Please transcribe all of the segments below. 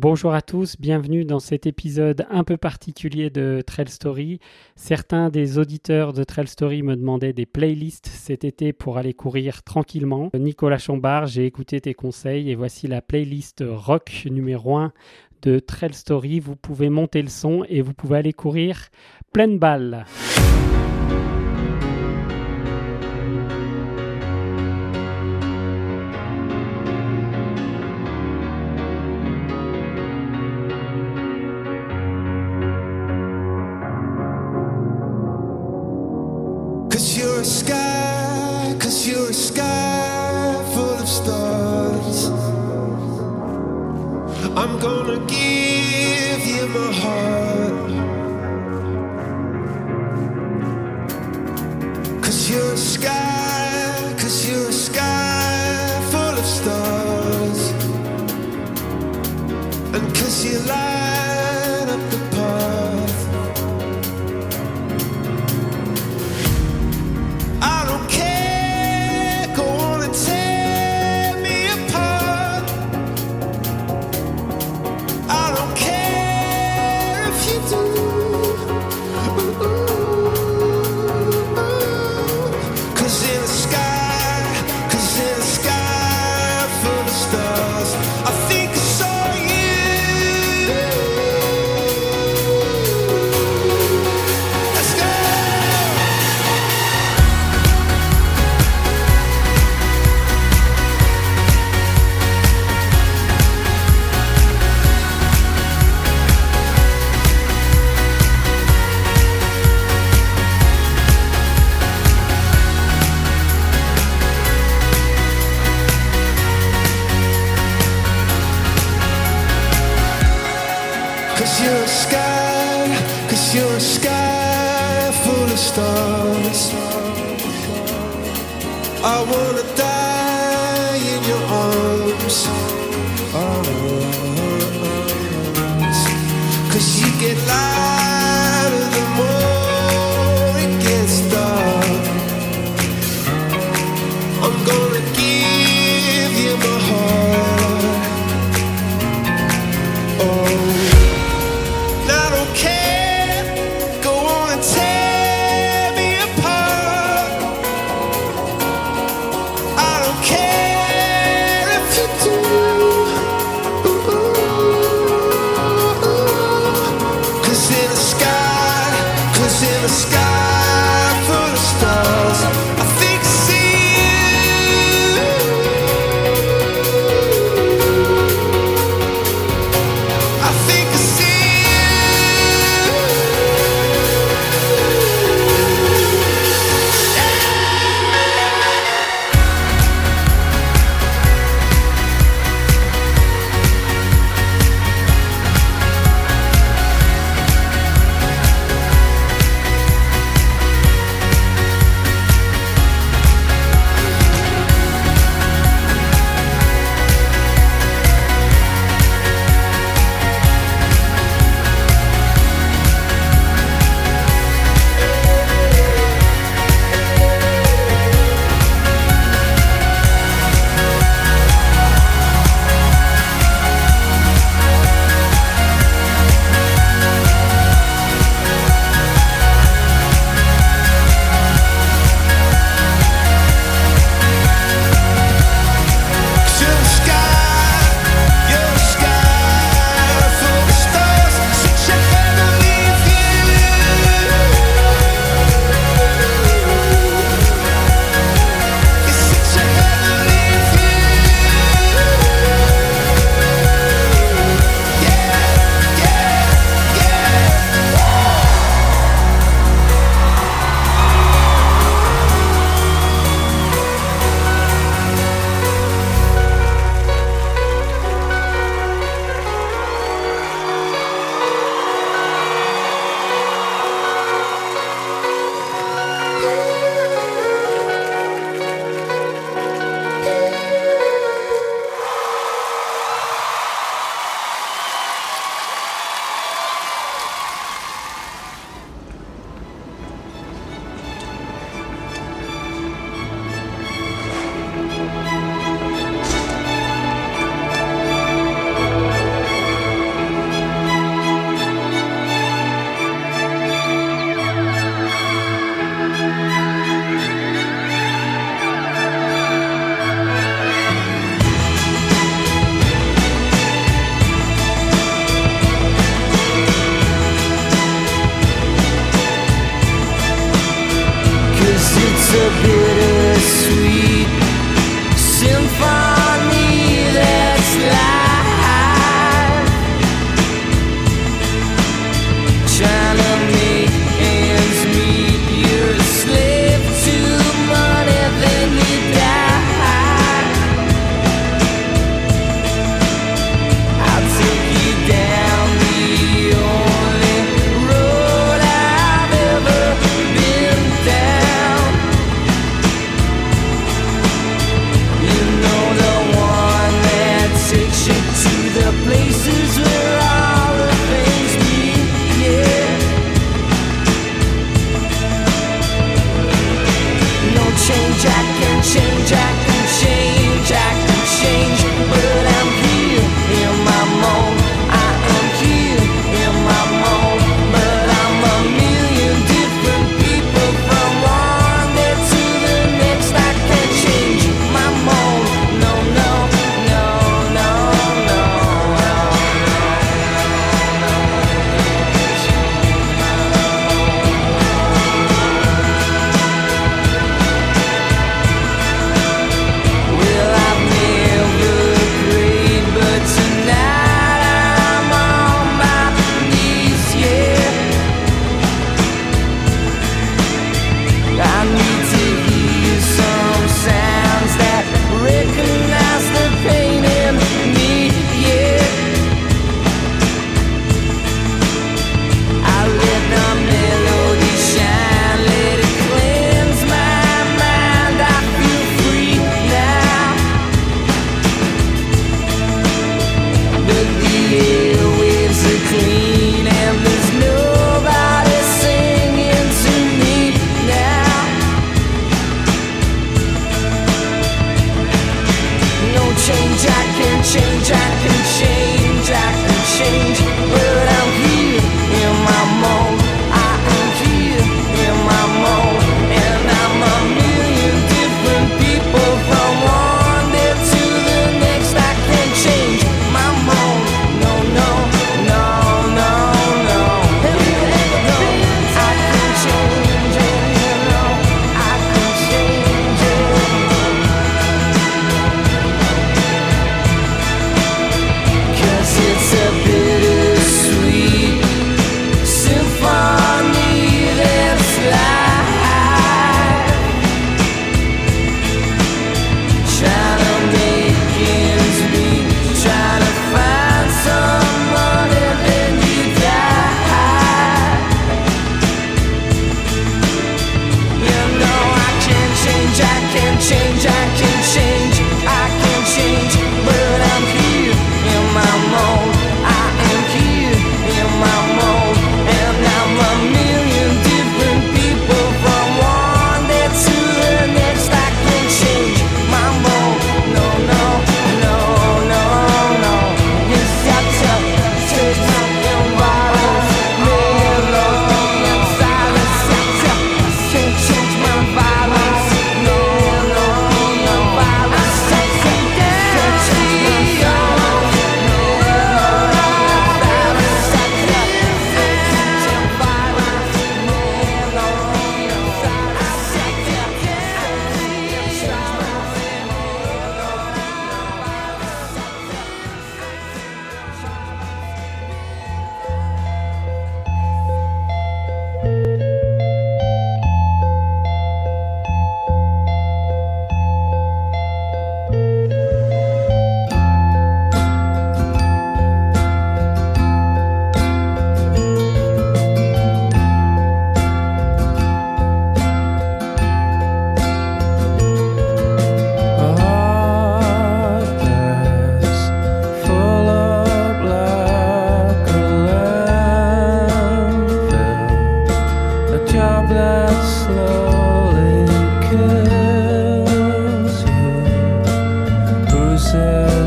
Bonjour à tous, bienvenue dans cet épisode un peu particulier de Trail Story. Certains des auditeurs de Trail Story me demandaient des playlists cet été pour aller courir tranquillement. Nicolas Chambard, j'ai écouté tes conseils et voici la playlist rock numéro 1 de Trail Story. Vous pouvez monter le son et vous pouvez aller courir pleine balle. Sky, cause you're a sky full of stars. I'm gonna give you my heart.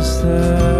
Bruises that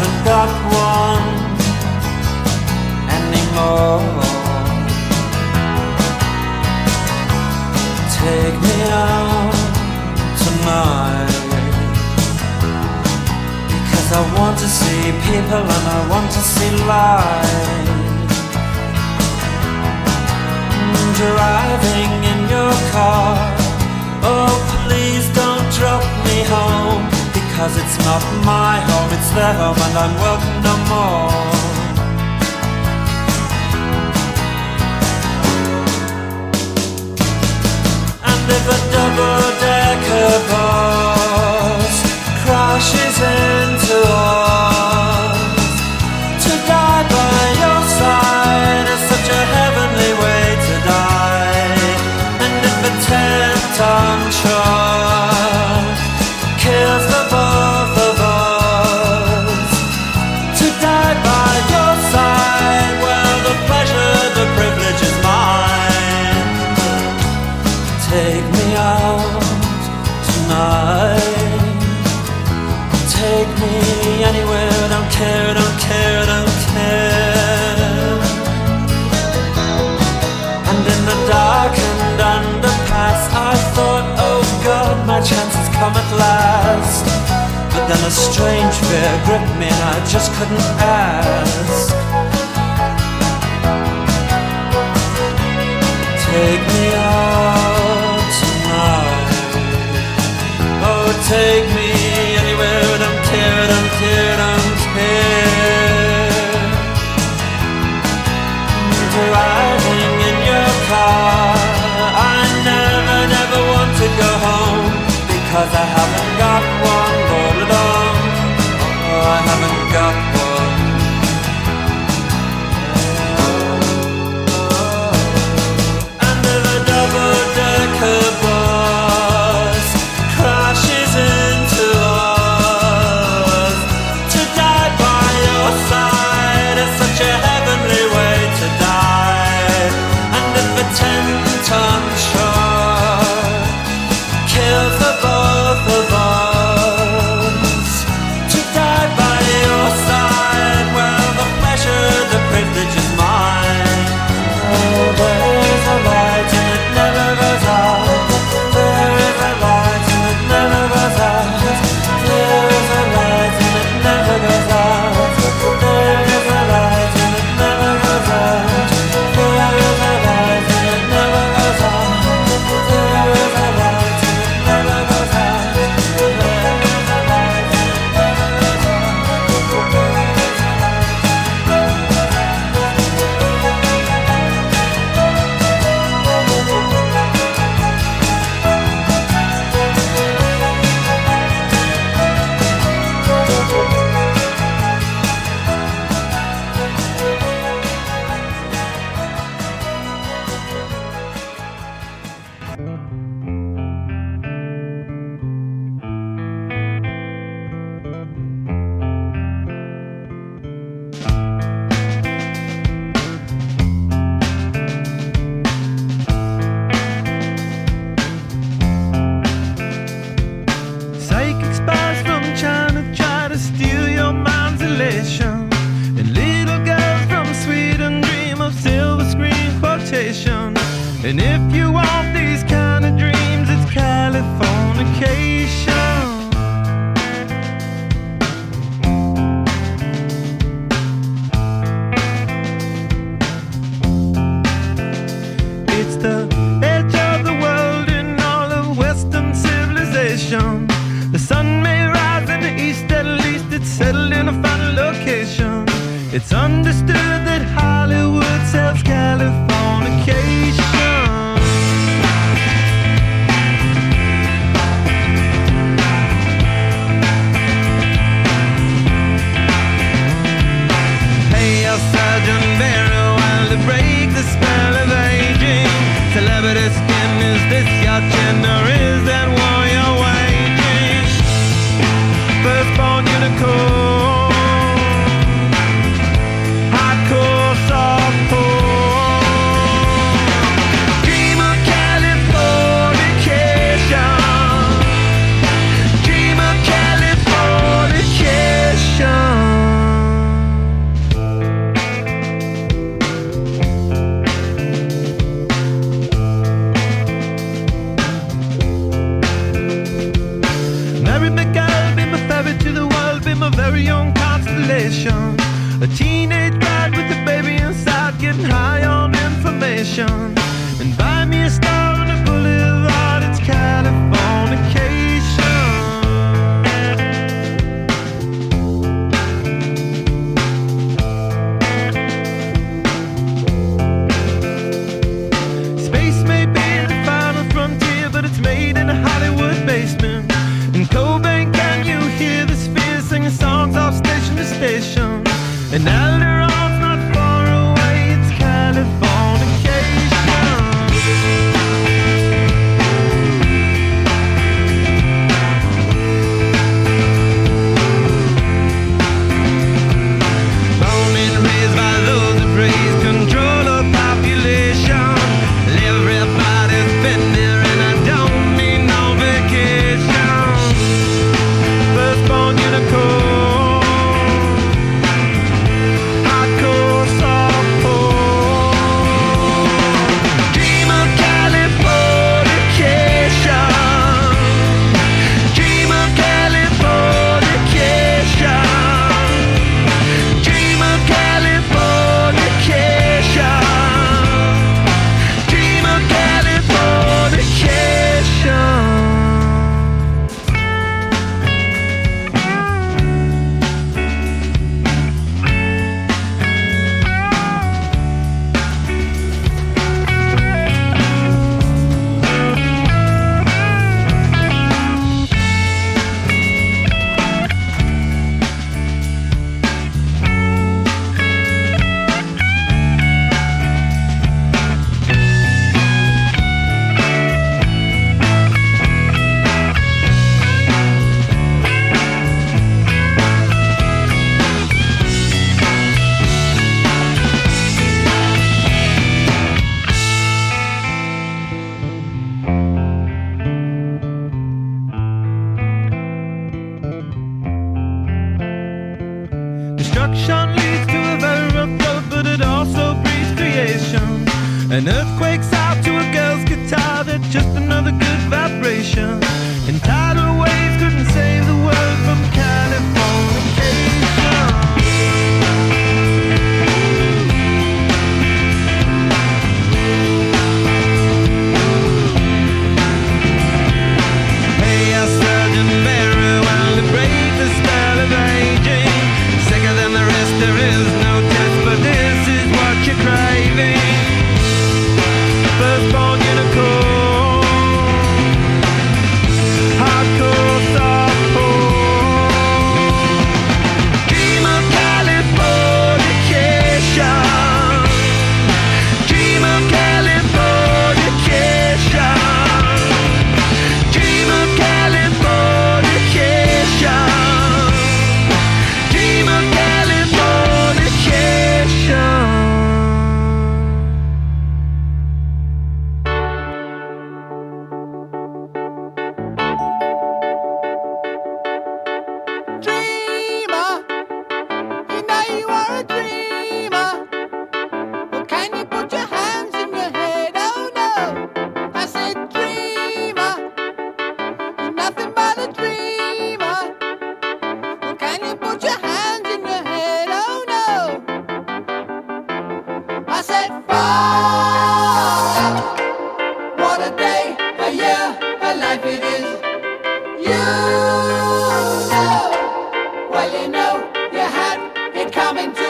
haven't got one anymore. Take me out tonight because I want to see people and I want to see life. Driving in your car, oh please don't drop me home. Cause it's not my home, it's their home and I'm welcome no more. And if a double-decker bus crashes into us a strange fear gripped me and I just couldn't ask. Take me out tonight. Oh, take And if you destruction leads to a very rough road, but it also breeds creation. An earthquake's out to a girl's guitar, that's just another good vibration. coming to